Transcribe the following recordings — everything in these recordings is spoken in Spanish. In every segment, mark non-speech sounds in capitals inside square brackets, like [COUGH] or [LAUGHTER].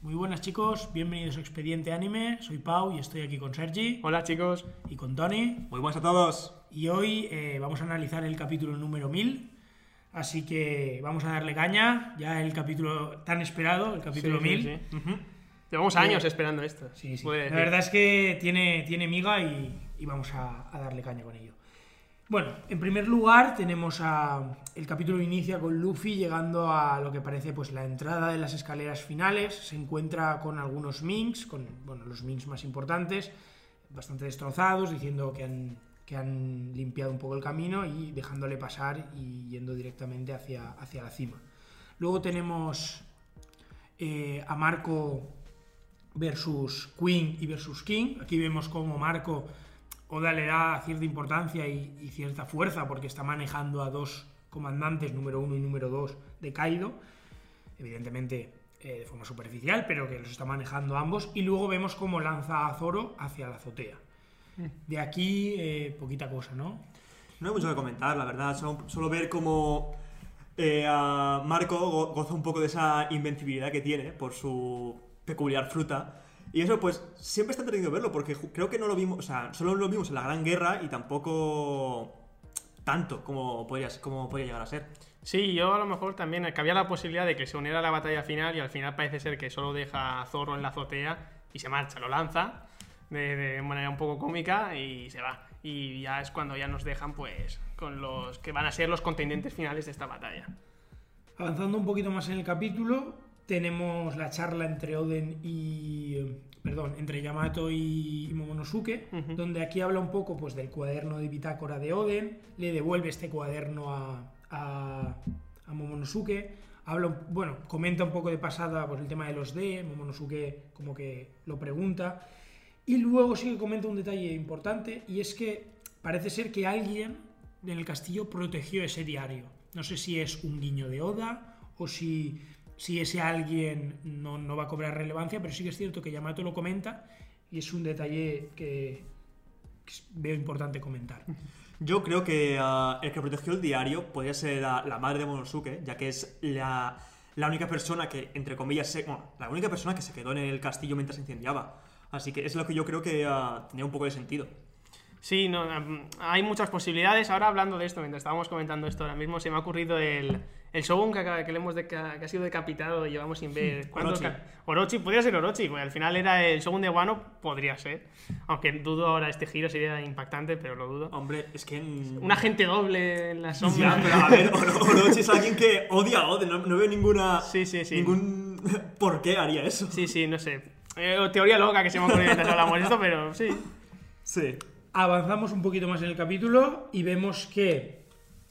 Muy buenas chicos, bienvenidos a Expediente Anime, soy Pau y estoy aquí con Sergi Hola chicos. y con Tony Muy buenas a todos. y hoy eh, vamos a analizar el capítulo número 1000, así que vamos a darle caña, ya el capítulo tan esperado, el capítulo Sí, sí, 1000. sí. Llevamos años esperando esto. Sí, sí. La verdad es que tiene, tiene miga y, y vamos a, a darle caña con ello. Bueno, en primer lugar tenemos a... El capítulo inicia con Luffy llegando a lo que parece pues la entrada de las escaleras finales. Se encuentra con algunos Minks, con bueno, los Minks más importantes, bastante destrozados, diciendo que han, que han limpiado un poco el camino y dejándole pasar y yendo directamente hacia, hacia la cima. Luego tenemos eh, a Marco versus Queen y versus King. Aquí vemos cómo Marco Oda le da cierta importancia y, y cierta fuerza porque está manejando a dos comandantes, número uno y número dos, de Kaido. Evidentemente eh, de forma superficial, pero que los está manejando ambos. Y luego vemos cómo lanza a Zoro hacia la azotea. De aquí, eh, poquita cosa, ¿no? No hay mucho que comentar, la verdad. Solo, solo ver cómo eh, a Marco go- goza un poco de esa invencibilidad que tiene por su peculiar fruta. Y eso, pues, siempre está entretenido verlo, porque creo que no lo vimos, o sea, solo lo vimos en la Gran Guerra y tampoco tanto como podría, como podría llegar a ser. Sí, yo a lo mejor también que había la posibilidad de que se uniera a la batalla final y al final parece ser que solo deja a Zorro en la azotea y se marcha, lo lanza de, de manera un poco cómica y se va. Y ya es cuando ya nos dejan pues con los que van a ser los contendientes finales de esta batalla. Avanzando un poquito más en el capítulo, tenemos la charla entre Oden y. Perdón, entre Yamato y Momonosuke, Ujú. donde aquí habla un poco pues, del cuaderno de bitácora de Oden, le devuelve este cuaderno a, a, a Momonosuke, habla, bueno, comenta un poco de pasada pues, el tema de los D, Momonosuke como que lo pregunta, y luego sí que comenta un detalle importante, y es que parece ser que alguien en el castillo protegió ese diario. No sé si es un guiño de Oda o si, si ese alguien no, no va a cobrar relevancia, pero sí que es cierto que Yamato lo comenta y es un detalle que, veo importante comentar. [LAUGHS] Yo creo que ah, el que protegió el diario podría ser la, la madre de Monosuke, ya que es la, la única persona que, entre comillas, se, bueno, la única persona que se quedó en el castillo mientras se incendiaba. Así que es lo que yo creo que ah, tenía un poco de sentido. Sí, no, hay muchas posibilidades. Ahora hablando de esto, mientras estábamos comentando esto ahora mismo, se me ha ocurrido el, el Shogun que, le hemos deca- que ha sido decapitado y llevamos sin ver. ¿Cuántos Orochi. Orochi, podría ser Orochi, porque al final era el Shogun de Wano, podría ser. Aunque dudo ahora este giro, sería impactante, pero lo dudo. Hombre, es que... en- Un agente doble en la Ya, sombra. pero a ver, Oro- [LAUGHS] Orochi es alguien que odia a Oden, no, no veo ninguna... Sí, sí, sí. Ningún... [LAUGHS] ¿Por qué haría eso? Sí, sí, no sé. Eh, teoría loca que se me ha ocurrido mientras hablamos de esto, pero sí. Sí. Avanzamos un poquito más en el capítulo y vemos que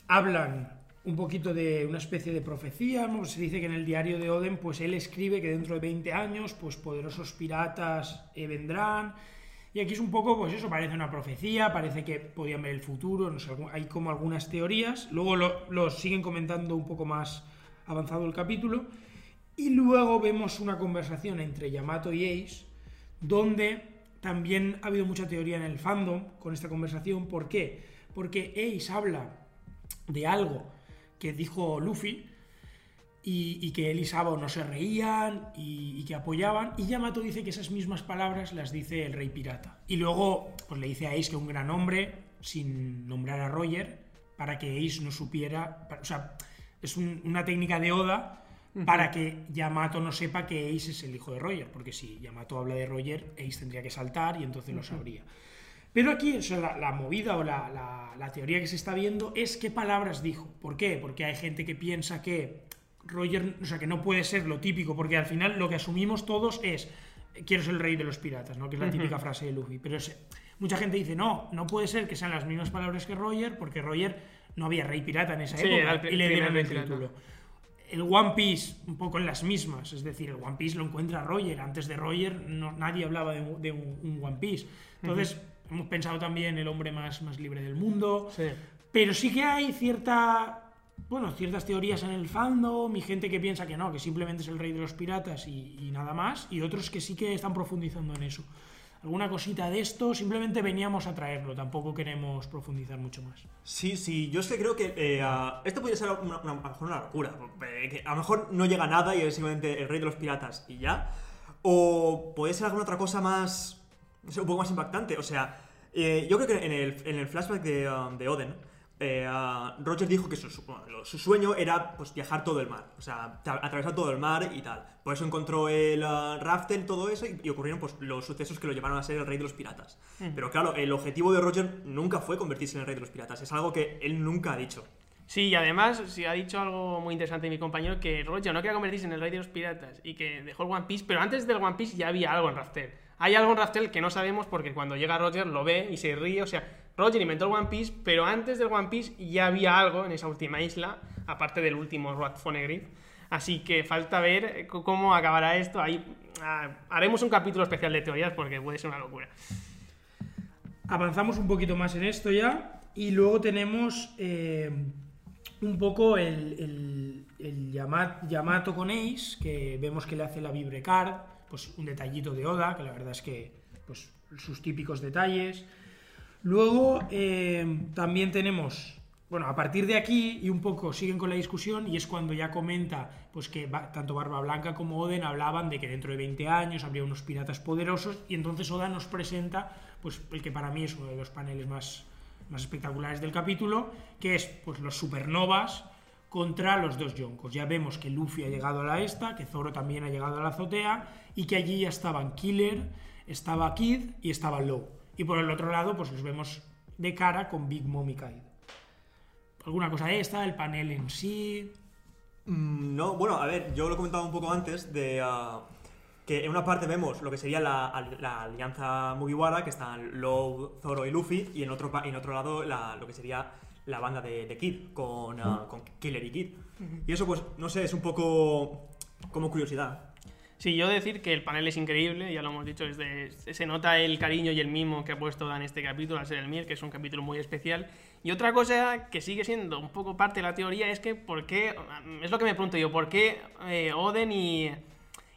hablan un poquito de una especie de profecía. Se dice que en el diario de Oden, pues él escribe que dentro de 20 años, pues poderosos piratas eh, vendrán. Y aquí es un poco, pues eso, parece una profecía, parece que podían ver el futuro, hay como algunas teorías. Luego lo, lo siguen comentando un poco más avanzado el capítulo. Y luego vemos una conversación entre Yamato y Ace, donde también ha habido mucha teoría en el fandom con esta conversación. ¿Por qué? Porque Ace habla de algo que dijo Luffy y, y que él y Sabo no se reían y, y que apoyaban. Y Yamato dice que esas mismas palabras las dice el rey pirata. Y luego pues le dice a Ace que un gran hombre, sin nombrar a Roger, para que Ace no supiera... para- o sea, es un- una técnica de Oda para que Yamato no sepa que Ace es el hijo de Roger, porque si Yamato habla de Roger, Ace tendría que saltar y entonces lo sabría. Pero aquí o sea, la, la movida o la, la- la teoría que se está viendo es qué palabras dijo. ¿Por qué? Porque hay gente que piensa que Roger, o sea, que no puede ser lo típico, porque al final lo que asumimos todos es quiero ser el rey de los piratas, ¿no? Que es la típica frase de Luffy. Pero es- mucha gente dice, no, no puede ser que sean las mismas palabras que Roger, porque Roger no había rey pirata en esa Sí, época el y le dieron el título. El One Piece, un poco en las mismas, es decir, el One Piece lo encuentra Roger. Antes de Roger no- nadie hablaba de, de un, un One Piece. Entonces, hemos pensado también el hombre más, más libre del mundo. Sí. Pero sí que hay cierta. Bueno, ciertas teorías en el fandom y gente que piensa que no, que simplemente es el rey de los piratas y, y nada más, y otros que sí que están profundizando en eso. alguna cosita de esto, simplemente veníamos a traerlo, tampoco queremos profundizar mucho más. Sí, sí, yo es que creo que eh, esto podría ser una, una- a lo mejor una locura. eh, que a lo mejor no llega a nada y es simplemente el rey de los piratas y ya. O puede ser alguna otra cosa más. Sé, un poco más impactante. O sea, eh, yo creo que en el, en el flashback de, um, de Oden, eh, ah, Roger dijo que su, su- su sueño era pues, viajar todo el mar. O sea, tra- atravesar todo el mar y tal. Por eso encontró el ah, raftel, todo eso, y, y ocurrieron pues, los sucesos que lo llevaron a ser el rey de los piratas. Pero claro, el objetivo de Roger nunca fue convertirse en el rey de los piratas. Es algo que él nunca ha dicho. Sí, y además, sí, ha dicho algo muy interesante mi compañero, que Roger no quería convertirse en el rey de los piratas y que dejó el One Piece, pero antes del One Piece ya había algo en Raftel. Hay algo en Raftel que no sabemos porque cuando llega Roger lo ve y se ríe, o sea, Roger inventó el One Piece, pero antes del One Piece ya había algo en esa última isla, aparte del último Rat Phoneglyph. Así que falta ver eh, cómo acabará esto. Ahí ah, haremos un capítulo especial de teorías porque puede ser una locura. Avanzamos un poquito más en esto ya y luego tenemos eh, un poco el, el, el Yama- Yamato con Ace, que vemos que le hace la Vibrecard, pues un detallito de Oda, que la verdad es que pues sus típicos detalles. Luego eh, también tenemos, bueno, a partir de aquí y un poco siguen con la discusión y es cuando ya comenta pues que tanto Barba Blanca como Oden hablaban de que dentro de 20 años habría unos piratas poderosos y entonces Oda nos presenta pues el que para mí es uno de los paneles más, más espectaculares del capítulo, que es pues los supernovas contra los dos yonkos. Ya vemos que Luffy ha llegado a la esta, que Zoro también ha llegado a la azotea y que allí ya estaban Killer, estaba Kid y estaba Low. Y por el otro lado, pues los vemos de cara con Big Mom y Kaido. ¿Alguna cosa esta? ¿El panel en sí? Mm, No, bueno, a ver, yo lo he comentado un poco antes de ah, que en una parte vemos lo que sería la, la alianza Mugiwara, que están Low, Zoro y Luffy, y en otro, en otro lado la- lo que sería la banda de, de Kid, con, ah, con Killer y Kid. Y eso, pues, no sé, es un poco como curiosidad. Sí, yo decir que el panel es increíble, ya lo hemos dicho, es de- se nota el cariño y el mimo que ha puesto Dan en este capítulo al ser el miel, que es un capítulo muy especial. Y otra cosa que sigue siendo un poco parte de la teoría es que, ¿por qué? Es lo que me pregunto yo, ¿por qué eh, Oden y,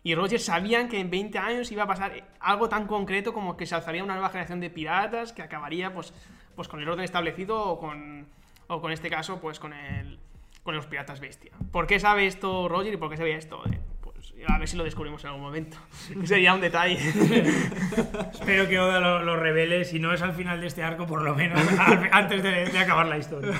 y Roger sabían que en 20 años iba a pasar algo tan concreto como que se alzaría una nueva generación de piratas que acabaría pues, pues con el orden establecido o con, o con este caso, pues con el, con los piratas bestia. ¿Por qué sabe esto Roger y por qué sabía esto? Oden? Pues a ver si lo descubrimos en algún momento. [LAUGHS] Sería un detalle. [LAUGHS] Espero que Oda lo, lo revele, si no es al final de este arco, por lo menos [LAUGHS] antes de, de acabar la historia.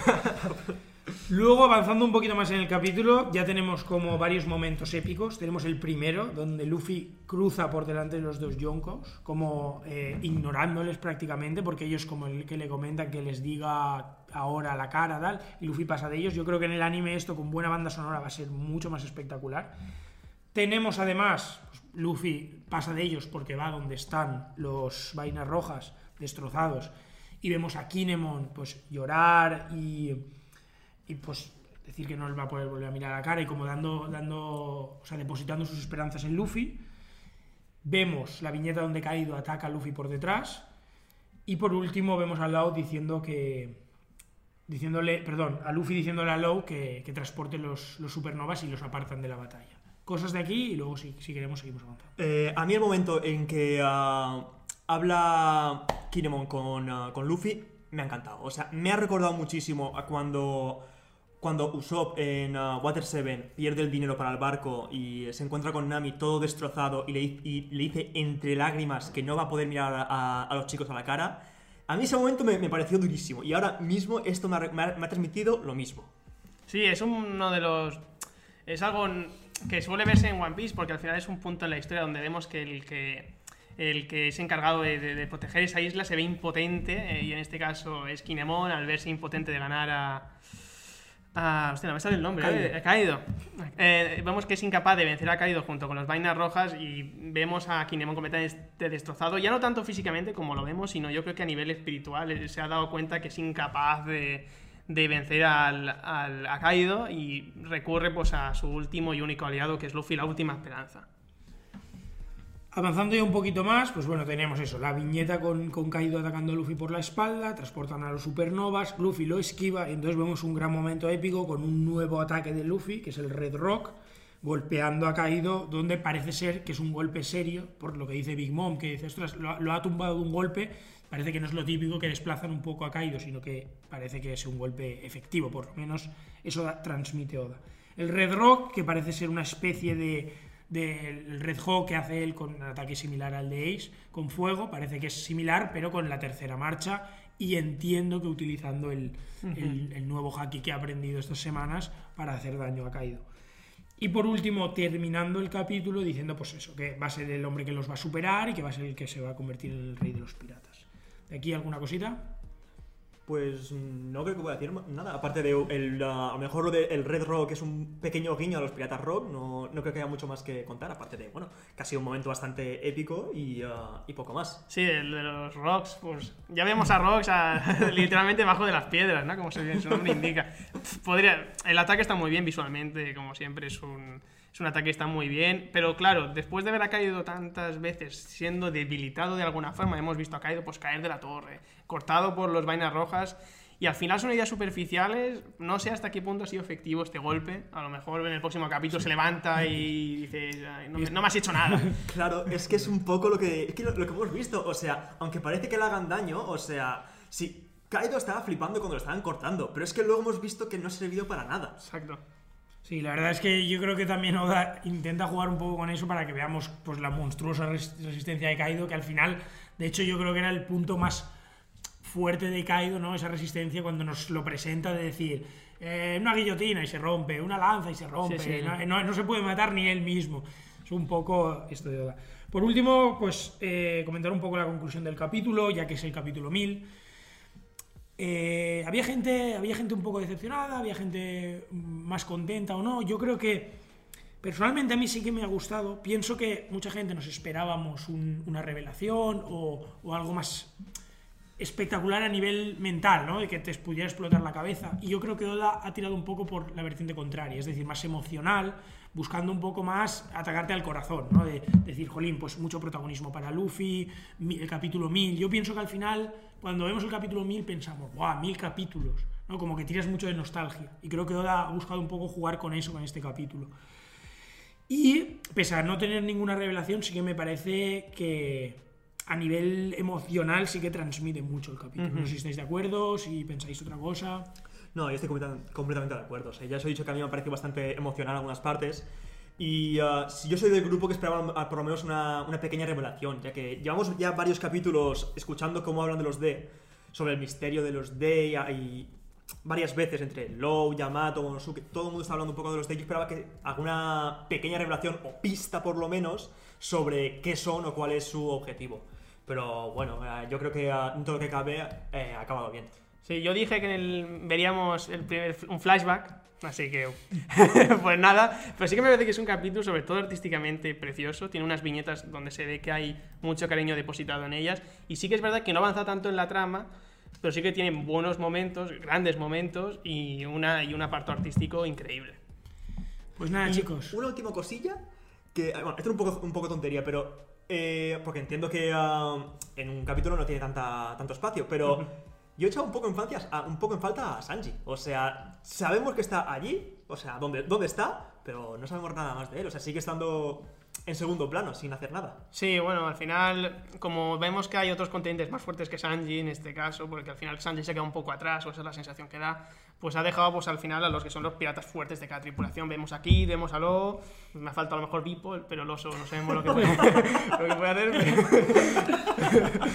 Luego, avanzando un poquito más en el capítulo, ya tenemos como varios momentos épicos. Tenemos el primero, donde Luffy cruza por delante de los dos Yonkos, como eh, ignorándoles prácticamente, porque ellos como el que le comentan que les diga ahora la cara, tal, y Luffy pasa de ellos. Yo creo que en el anime esto, con buena banda sonora, va a ser mucho más espectacular. Tenemos además, pues, Luffy pasa de ellos porque va donde están los vainas rojas destrozados y vemos a Kinemon pues llorar y, y pues decir que no les va a poder volver a mirar a la cara y como dando, dando, o sea, depositando sus esperanzas en Luffy. Vemos la viñeta donde Kaido ataca a Luffy por detrás y por último vemos a Lau diciendo que diciéndole, perdón, a Luffy diciéndole a Law que, que transporte los, los supernovas y los apartan de la batalla. Cosas de aquí y luego si, si queremos seguimos avanzando. Eh, a mí el momento en que ah, habla Kinemon con, ah, con Luffy me ha encantado. O sea, me ha recordado muchísimo a cuando, cuando Usopp en ah, Water 7 pierde el dinero para el barco y se encuentra con Nami todo destrozado y le, y le dice entre lágrimas que no va a poder mirar a, a- a los chicos a la cara. A mí ese momento me, me pareció durísimo y ahora mismo esto me ha, me ha- me ha transmitido lo mismo. Sí, es uno de los. Es algo que suele verse en One Piece porque al final es un punto en la historia donde vemos que el que, el que es encargado de, de- de proteger esa isla se ve impotente eh, y en este caso es Kinemon al verse impotente de ganar a. a hostia, no me sale el nombre, Kaido. eh. Eh, vemos que es incapaz de vencer a Kaido junto con las vainas rojas y vemos a Kinemon completamente destrozado, ya no tanto físicamente como lo vemos, sino yo creo que a nivel espiritual eh, se ha dado cuenta que es incapaz de, de vencer al, al- a Kaido y recurre pues a su último y único aliado que es Luffy, la última esperanza. Avanzando ya un poquito más, pues bueno, tenemos eso, la viñeta con, con Kaido atacando a Luffy por la espalda, transportan a los supernovas, Luffy lo esquiva, y entonces vemos un gran momento épico con un nuevo ataque de Luffy, que es el Red Rock, golpeando a Kaido, donde parece ser que es un golpe serio, por lo que dice Big Mom, que dice, ostras, lo, lo ha tumbado de un golpe, parece que no es lo típico que desplazan un poco a Kaido, sino que parece que es un golpe efectivo, por lo menos eso transmite Oda. El Red Rock, que parece ser una especie de del Red Hawk que hace él con un ataque similar al de Ace, con fuego, parece que es similar, pero con la tercera marcha, y entiendo que utilizando el, el- el nuevo haki que ha aprendido estas semanas para hacer daño a Kaido. Y por último, terminando el capítulo diciendo pues eso, que va a ser el hombre que los va a superar y que va a ser el que se va a convertir en el rey de los piratas. ¿De aquí alguna cosita? Pues no creo que pueda decir nada. Aparte de el, a lo mejor lo del Red Rock es un pequeño guiño a los Piratas Rock, no, no creo que haya mucho más que contar. Aparte de, bueno, que ha sido un momento bastante épico y, ah, y poco más. Sí, el de los Rocks, pues ya vemos a Rocks a- [LAUGHS] literalmente bajo de las piedras, ¿no? Como su nombre indica. Podría, el ataque está muy bien visualmente, como siempre, es un, es un ataque que está muy bien, pero claro, después de haber caído tantas veces siendo debilitado de alguna forma, hemos visto a Kaido pues caer de la torre, cortado por los vainas rojas. Y al final son ideas superficiales, no sé hasta qué punto ha sido efectivo este golpe. A lo mejor en el próximo capítulo se levanta y dice, "Ay, no, me- no me has hecho nada. [LAUGHS] Claro, es que es un poco lo que, es que lo, lo que hemos visto. O sea, aunque parece que le hagan daño, o sea, sí, Kaido estaba flipando cuando lo estaban cortando, pero es que luego hemos visto que no ha servido para nada. Exacto. Sí, la verdad es que yo creo que también Oda intenta jugar un poco con eso para que veamos pues, la monstruosa res- resistencia de Kaido, que al final, de hecho, yo creo que era el punto más fuerte de Kaido, ¿no? Esa resistencia cuando nos lo presenta de decir eh, una guillotina y se rompe, una lanza y se rompe, Sí, sí. No, no- no se puede matar ni él mismo. Es un poco esto de Oda. Por último, pues eh, comentar un poco la conclusión del capítulo, ya que es el capítulo 1000. Eh, había, gente, había gente un poco decepcionada, había gente más contenta o no. Yo creo que personalmente a mí sí que me ha gustado. Pienso que mucha gente nos esperábamos un- una revelación o algo más espectacular a nivel mental, ¿no? De que te pudiera explotar la cabeza. Y yo creo que Oda ha tirado un poco por la vertiente contraria, es decir, más emocional, buscando un poco más atacarte al corazón, ¿no? De, decir, jolín, pues mucho protagonismo para Luffy, el capítulo 1000. Yo pienso que al final, cuando vemos el capítulo 1000, pensamos, ¡guau! Mil capítulos, ¿no? Como que tiras mucho de nostalgia. Y creo que Oda ha buscado un poco jugar con eso, con este capítulo. Y pese a no tener ninguna revelación, sí que me parece que a nivel emocional sí que transmite mucho el capítulo. No sé si estáis de acuerdo, si pensáis otra cosa. No, yo estoy completa- completamente de acuerdo. O sea, ya os he dicho que a mí me ha parecido bastante emocional algunas partes. Y si yo soy del grupo que esperaba ah, por lo menos una, una pequeña revelación, ya que llevamos ya varios capítulos escuchando cómo hablan de los D, sobre el misterio de los D y, y varias veces entre Low, Yamato, Monosuke, todo el mundo está hablando un poco de los D. Yo esperaba que alguna pequeña revelación o pista por lo menos sobre qué son o cuál es su objetivo. Pero bueno, eh, yo creo que dentro de lo que cabe eh, ha acabado bien. Sí, yo dije que en el- veríamos el primer, un flashback, así que [LAUGHS] [LAUGHS] pues nada, pero sí que me parece que es un capítulo sobre todo artísticamente precioso, tiene unas viñetas donde se ve que hay mucho cariño depositado en ellas y sí que es verdad que no avanza tanto en la trama, pero sí que tiene buenos momentos, grandes momentos y, una, y un aparto artístico increíble. Pues nada, Y chicos. Una última cosilla, que, bueno, esto es un poco, un poco tontería, pero... eh, porque entiendo que ah, en un capítulo no tiene tanta, tanto espacio, pero yo he echado un poco, en falta, a- un poco en falta a Sanji. O sea, sabemos que está allí, o sea, dónde, dónde está, pero no sabemos nada más de él. O sea, sigue estando en segundo plano, sin hacer nada. Sí, bueno, al final, como vemos que hay otros contendientes más fuertes que Sanji en este caso, porque al final Sanji se queda un poco atrás, o esa es la sensación que da, pues ha dejado pues al final a los que son los piratas fuertes de cada tripulación. Vemos aquí, vemos a Lo, me falta a lo mejor Vipo, pero el oso no sabemos lo que puede, [LAUGHS] lo que puede hacer. [LAUGHS]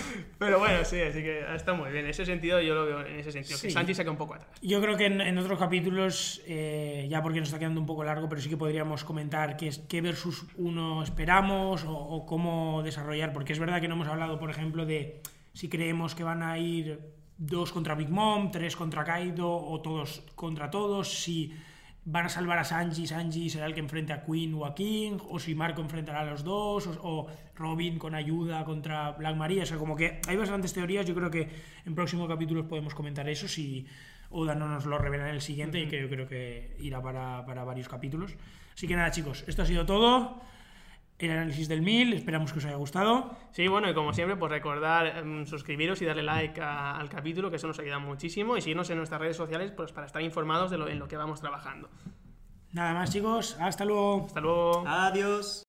Pero bueno, sí, así que está muy bien. En ese sentido yo lo veo en ese sentido, que Sí. Sanji se queda un poco atrás. Yo creo que en, en otros capítulos, eh, ya porque nos está quedando un poco largo, pero sí que podríamos comentar qué, es, qué versus uno esperamos o, o cómo desarrollar, porque es verdad que no hemos hablado, por ejemplo, de si creemos que van a ir dos contra Big Mom, tres contra Kaido o todos contra todos, si van a salvar a Sanji, Sanji será el que enfrente a Queen o a King, o si Marco enfrentará a los dos, o, o Robin con ayuda contra Black Maria, o sea, como que hay bastantes teorías, yo creo que en próximos capítulos podemos comentar eso, si Oda no nos lo revela en el siguiente, y que yo creo que irá para, para varios capítulos. Así que nada, chicos, esto ha sido todo. El análisis del 1000, esperamos que os haya gustado. Sí, bueno, y como siempre, pues recordar em, suscribiros y darle like a- al capítulo, que eso nos ayuda muchísimo, y seguirnos en nuestras redes sociales pues para estar informados de lo, en lo que vamos trabajando. Nada más, chicos. Hasta luego. Hasta luego. Adiós.